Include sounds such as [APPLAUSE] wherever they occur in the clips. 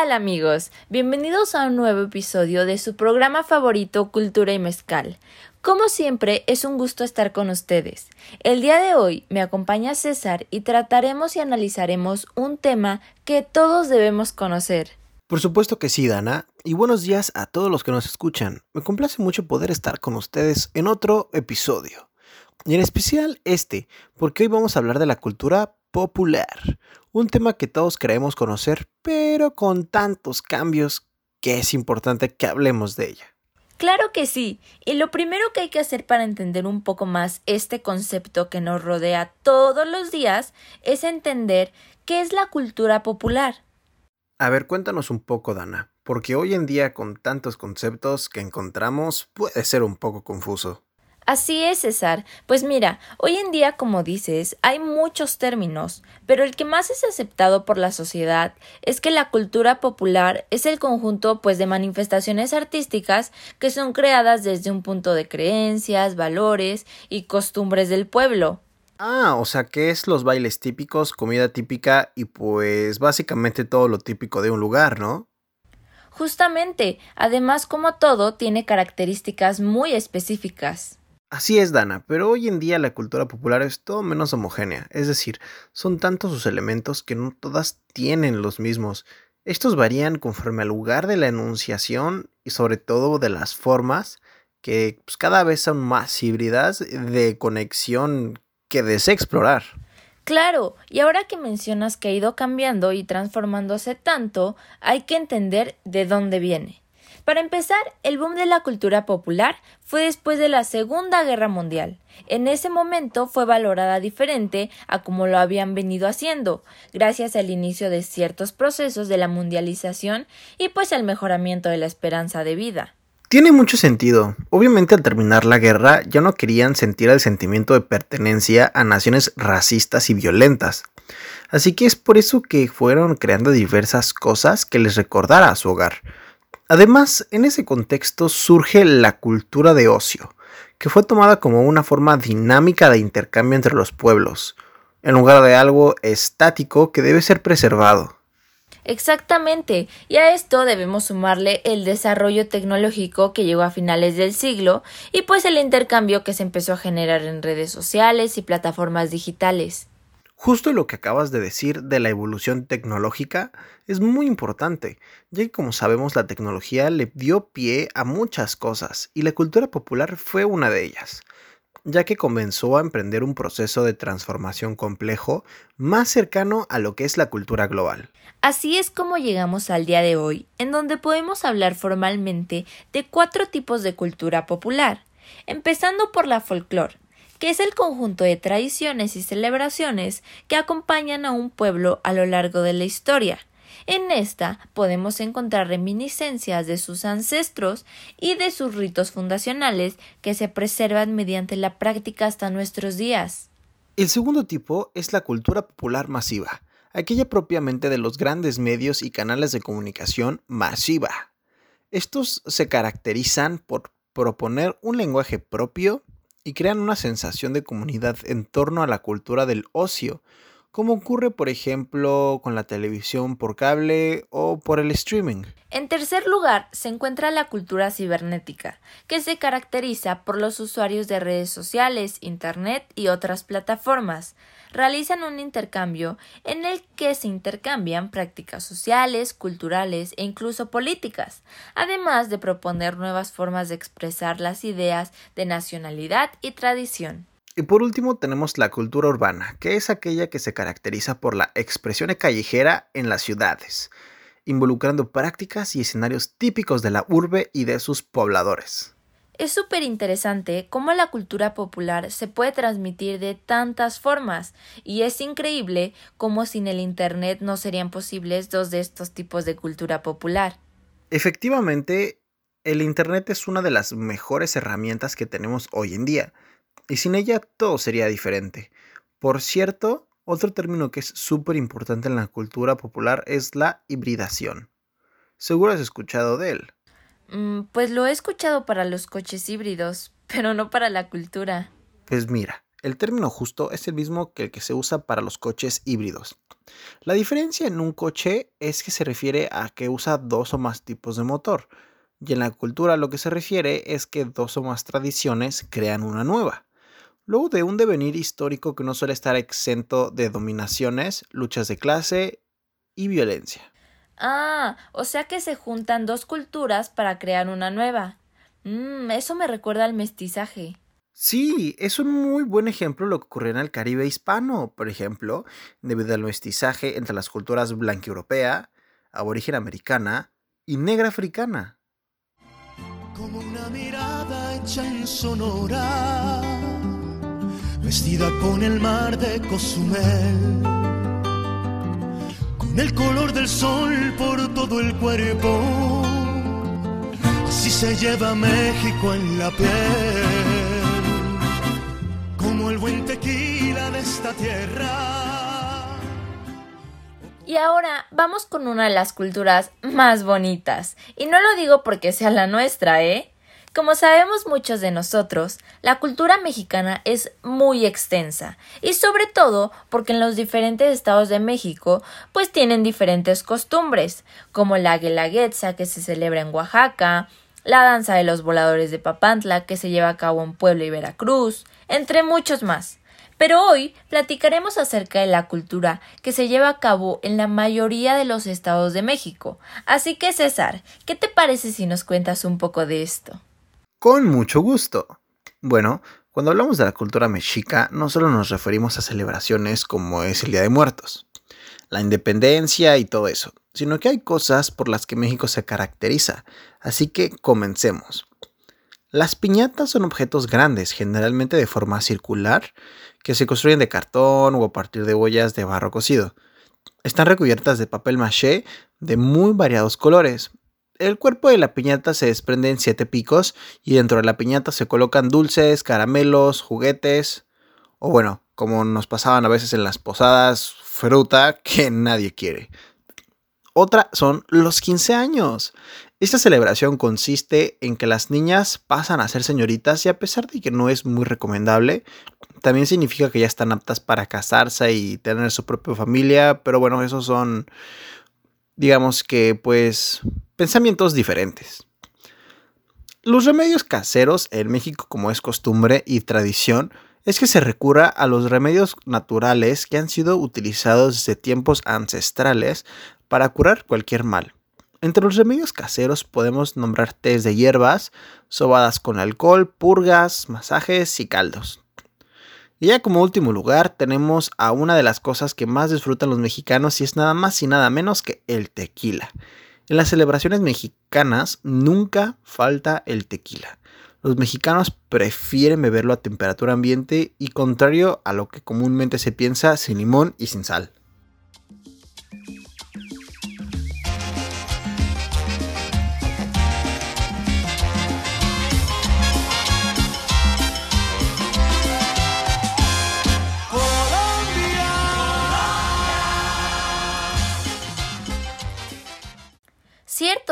tal amigos? Bienvenidos a un nuevo episodio de su programa favorito Cultura y Mezcal. Como siempre, es un gusto estar con ustedes. El día de hoy me acompaña César y trataremos y analizaremos un tema que todos debemos conocer. Por supuesto que sí, Dana, y buenos días a todos los que nos escuchan. Me complace mucho poder estar con ustedes en otro episodio. Y en especial este, porque hoy vamos a hablar de la cultura popular, un tema que todos creemos conocer, pero con tantos cambios que es importante que hablemos de ella. Claro que sí, y lo primero que hay que hacer para entender un poco más este concepto que nos rodea todos los días es entender qué es la cultura popular. A ver, cuéntanos un poco, Dana, porque hoy en día con tantos conceptos que encontramos puede ser un poco confuso. Así es, César. Pues mira, hoy en día, como dices, hay muchos términos, pero el que más es aceptado por la sociedad es que la cultura popular es el conjunto pues de manifestaciones artísticas que son creadas desde un punto de creencias, valores y costumbres del pueblo. Ah, o sea que es los bailes típicos, comida típica y pues básicamente todo lo típico de un lugar, ¿no? Justamente, además como todo tiene características muy específicas. Así es, Dana, pero hoy en día la cultura popular es todo menos homogénea, es decir, son tantos sus elementos que no todas tienen los mismos. Estos varían conforme al lugar de la enunciación y sobre todo de las formas, que pues, cada vez son más híbridas de conexión que desea explorar. Claro, y ahora que mencionas que ha ido cambiando y transformándose tanto, hay que entender de dónde viene. Para empezar, el boom de la cultura popular fue después de la Segunda Guerra Mundial. En ese momento fue valorada diferente a como lo habían venido haciendo, gracias al inicio de ciertos procesos de la mundialización y pues al mejoramiento de la esperanza de vida. Tiene mucho sentido. Obviamente al terminar la guerra ya no querían sentir el sentimiento de pertenencia a naciones racistas y violentas. Así que es por eso que fueron creando diversas cosas que les recordara a su hogar. Además, en ese contexto surge la cultura de ocio, que fue tomada como una forma dinámica de intercambio entre los pueblos, en lugar de algo estático que debe ser preservado. Exactamente, y a esto debemos sumarle el desarrollo tecnológico que llegó a finales del siglo y pues el intercambio que se empezó a generar en redes sociales y plataformas digitales. Justo lo que acabas de decir de la evolución tecnológica es muy importante, ya que como sabemos la tecnología le dio pie a muchas cosas y la cultura popular fue una de ellas, ya que comenzó a emprender un proceso de transformación complejo más cercano a lo que es la cultura global. Así es como llegamos al día de hoy, en donde podemos hablar formalmente de cuatro tipos de cultura popular, empezando por la folclore, que es el conjunto de tradiciones y celebraciones que acompañan a un pueblo a lo largo de la historia. En esta podemos encontrar reminiscencias de sus ancestros y de sus ritos fundacionales que se preservan mediante la práctica hasta nuestros días. El segundo tipo es la cultura popular masiva, aquella propiamente de los grandes medios y canales de comunicación masiva. Estos se caracterizan por proponer un lenguaje propio, y crean una sensación de comunidad en torno a la cultura del ocio, como ocurre por ejemplo con la televisión por cable o por el streaming. En tercer lugar se encuentra la cultura cibernética, que se caracteriza por los usuarios de redes sociales, Internet y otras plataformas. Realizan un intercambio en el que se intercambian prácticas sociales, culturales e incluso políticas, además de proponer nuevas formas de expresar las ideas de nacionalidad y tradición. Y por último tenemos la cultura urbana, que es aquella que se caracteriza por la expresión callejera en las ciudades, involucrando prácticas y escenarios típicos de la urbe y de sus pobladores. Es súper interesante cómo la cultura popular se puede transmitir de tantas formas, y es increíble cómo sin el Internet no serían posibles dos de estos tipos de cultura popular. Efectivamente, el Internet es una de las mejores herramientas que tenemos hoy en día, y sin ella todo sería diferente. Por cierto, otro término que es súper importante en la cultura popular es la hibridación. Seguro has escuchado de él. Mm, pues lo he escuchado para los coches híbridos, pero no para la cultura. Pues mira, el término justo es el mismo que el que se usa para los coches híbridos. La diferencia en un coche es que se refiere a que usa dos o más tipos de motor, y en la cultura lo que se refiere es que dos o más tradiciones crean una nueva. Luego de un devenir histórico que no suele estar exento de dominaciones, luchas de clase y violencia. Ah, o sea que se juntan dos culturas para crear una nueva. Mmm, eso me recuerda al mestizaje. Sí, es un muy buen ejemplo lo que ocurrió en el Caribe hispano, por ejemplo, debido al mestizaje entre las culturas blanca europea, aborigen americana y negra africana. Como una mirada hecha en Sonora, vestida con el mar de Cozumel, con el color del sol por todo el cuerpo, así se lleva México en la piel como el buen tequila de esta tierra. Y ahora vamos con una de las culturas más bonitas. Y no lo digo porque sea la nuestra, ¿eh? Como sabemos muchos de nosotros, la cultura mexicana es muy extensa y sobre todo porque en los diferentes estados de México pues tienen diferentes costumbres, como la guelaguetza que se celebra en Oaxaca, la danza de los voladores de Papantla que se lleva a cabo en Puebla y Veracruz, entre muchos más. Pero hoy platicaremos acerca de la cultura que se lleva a cabo en la mayoría de los estados de México. Así que César, ¿qué te parece si nos cuentas un poco de esto? Con mucho gusto. Bueno, cuando hablamos de la cultura mexica, no solo nos referimos a celebraciones como es el Día de Muertos, la independencia y todo eso, sino que hay cosas por las que México se caracteriza. Así que comencemos. Las piñatas son objetos grandes, generalmente de forma circular, que se construyen de cartón o a partir de bollas de barro cocido. Están recubiertas de papel maché de muy variados colores. El cuerpo de la piñata se desprende en siete picos y dentro de la piñata se colocan dulces, caramelos, juguetes o bueno, como nos pasaban a veces en las posadas, fruta [LAUGHS] que nadie quiere. Otra son los 15 años. Esta celebración consiste en que las niñas pasan a ser señoritas y a pesar de que no es muy recomendable, también significa que ya están aptas para casarse y tener su propia familia, pero bueno, esos son, digamos que, pues, pensamientos diferentes. Los remedios caseros en México, como es costumbre y tradición, es que se recurra a los remedios naturales que han sido utilizados desde tiempos ancestrales para curar cualquier mal. Entre los remedios caseros podemos nombrar tés de hierbas, sobadas con alcohol, purgas, masajes y caldos. Y ya como último lugar tenemos a una de las cosas que más disfrutan los mexicanos y es nada más y nada menos que el tequila. En las celebraciones mexicanas nunca falta el tequila. Los mexicanos prefieren beberlo a temperatura ambiente y contrario a lo que comúnmente se piensa sin limón y sin sal.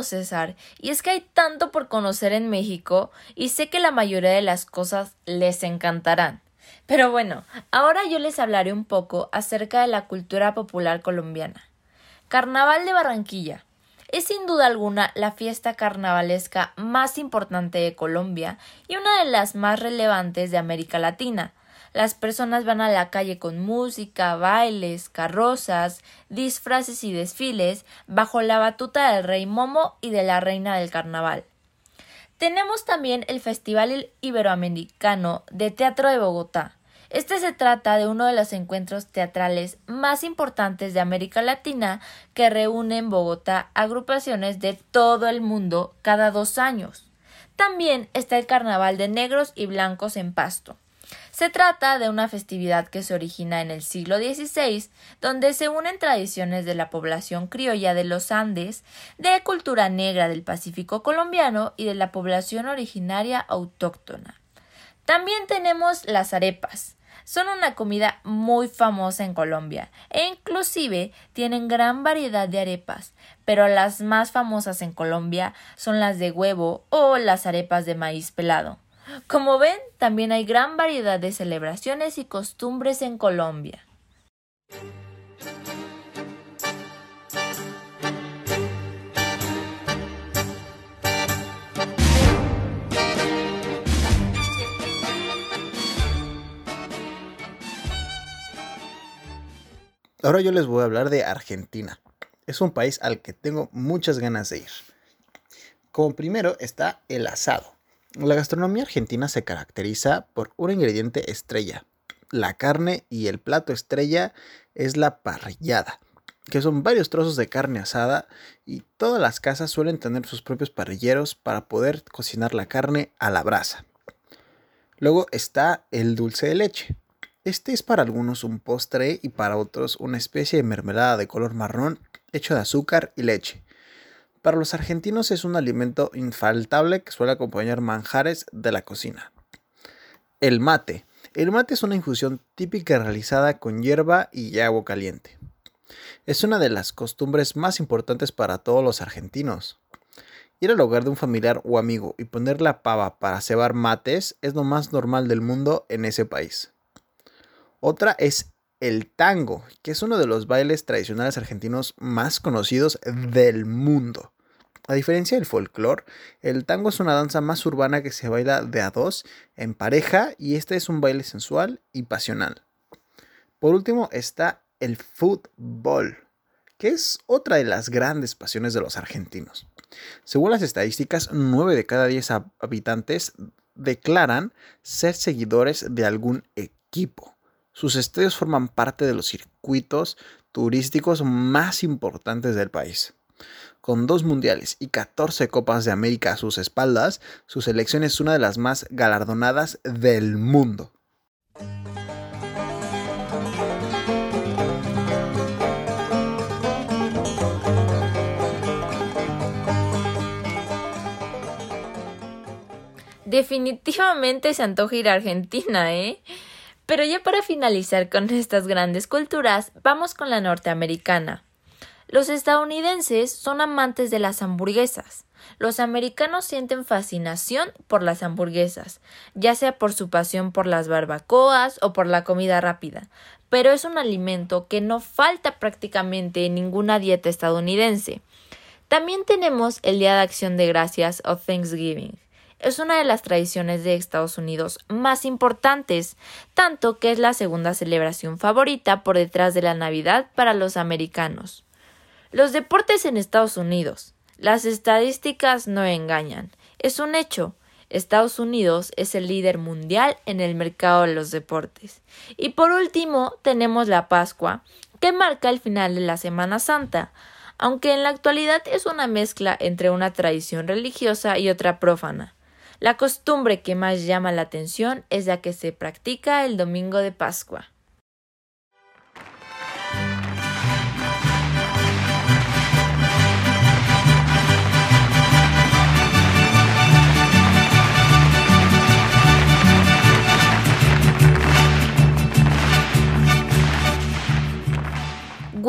César, y es que hay tanto por conocer en México y sé que la mayoría de las cosas les encantarán. Pero bueno, ahora yo les hablaré un poco acerca de la cultura popular colombiana. Carnaval de Barranquilla. Es sin duda alguna la fiesta carnavalesca más importante de Colombia y una de las más relevantes de América Latina, las personas van a la calle con música, bailes, carrozas, disfraces y desfiles bajo la batuta del rey Momo y de la reina del carnaval. Tenemos también el Festival Iberoamericano de Teatro de Bogotá. Este se trata de uno de los encuentros teatrales más importantes de América Latina que reúne en Bogotá agrupaciones de todo el mundo cada dos años. También está el Carnaval de Negros y Blancos en Pasto. Se trata de una festividad que se origina en el siglo XVI, donde se unen tradiciones de la población criolla de los Andes, de cultura negra del Pacífico colombiano y de la población originaria autóctona. También tenemos las arepas. Son una comida muy famosa en Colombia e inclusive tienen gran variedad de arepas, pero las más famosas en Colombia son las de huevo o las arepas de maíz pelado. Como ven, también hay gran variedad de celebraciones y costumbres en Colombia. Ahora yo les voy a hablar de Argentina. Es un país al que tengo muchas ganas de ir. Como primero está el asado. La gastronomía argentina se caracteriza por un ingrediente estrella. La carne y el plato estrella es la parrillada, que son varios trozos de carne asada y todas las casas suelen tener sus propios parrilleros para poder cocinar la carne a la brasa. Luego está el dulce de leche. Este es para algunos un postre y para otros una especie de mermelada de color marrón hecho de azúcar y leche. Para los argentinos es un alimento infaltable que suele acompañar manjares de la cocina. El mate. El mate es una infusión típica realizada con hierba y agua caliente. Es una de las costumbres más importantes para todos los argentinos. Ir al hogar de un familiar o amigo y poner la pava para cebar mates es lo más normal del mundo en ese país. Otra es el tango, que es uno de los bailes tradicionales argentinos más conocidos del mundo. A diferencia del folclore, el tango es una danza más urbana que se baila de a dos, en pareja, y este es un baile sensual y pasional. Por último está el fútbol, que es otra de las grandes pasiones de los argentinos. Según las estadísticas, 9 de cada 10 habitantes declaran ser seguidores de algún equipo. Sus estadios forman parte de los circuitos turísticos más importantes del país. Con dos mundiales y 14 Copas de América a sus espaldas, su selección es una de las más galardonadas del mundo. Definitivamente se antoja ir a Argentina, ¿eh? Pero ya para finalizar con estas grandes culturas, vamos con la norteamericana. Los estadounidenses son amantes de las hamburguesas. Los americanos sienten fascinación por las hamburguesas, ya sea por su pasión por las barbacoas o por la comida rápida, pero es un alimento que no falta prácticamente en ninguna dieta estadounidense. También tenemos el Día de Acción de Gracias o Thanksgiving, es una de las tradiciones de Estados Unidos más importantes, tanto que es la segunda celebración favorita por detrás de la Navidad para los americanos. Los deportes en Estados Unidos. Las estadísticas no engañan. Es un hecho. Estados Unidos es el líder mundial en el mercado de los deportes. Y por último tenemos la Pascua, que marca el final de la Semana Santa, aunque en la actualidad es una mezcla entre una tradición religiosa y otra prófana. La costumbre que más llama la atención es la que se practica el domingo de Pascua.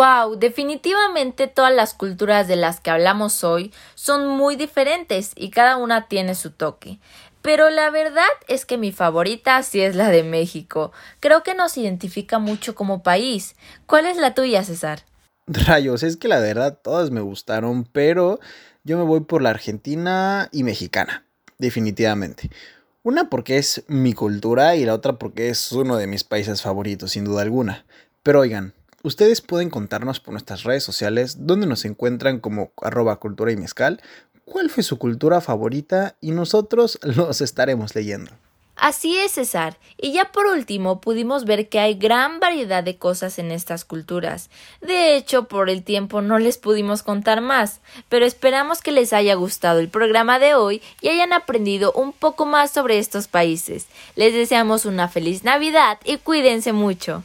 Wow, definitivamente todas las culturas de las que hablamos hoy son muy diferentes y cada una tiene su toque. Pero la verdad es que mi favorita sí es la de México. Creo que nos identifica mucho como país. ¿Cuál es la tuya, César? Rayos, es que la verdad todas me gustaron, pero yo me voy por la argentina y mexicana, definitivamente. Una porque es mi cultura y la otra porque es uno de mis países favoritos, sin duda alguna. Pero oigan, Ustedes pueden contarnos por nuestras redes sociales dónde nos encuentran como arroba cultura y mezcal, cuál fue su cultura favorita y nosotros [LAUGHS] los estaremos leyendo. Así es, César. Y ya por último pudimos ver que hay gran variedad de cosas en estas culturas. De hecho, por el tiempo no les pudimos contar más, pero esperamos que les haya gustado el programa de hoy y hayan aprendido un poco más sobre estos países. Les deseamos una feliz Navidad y cuídense mucho.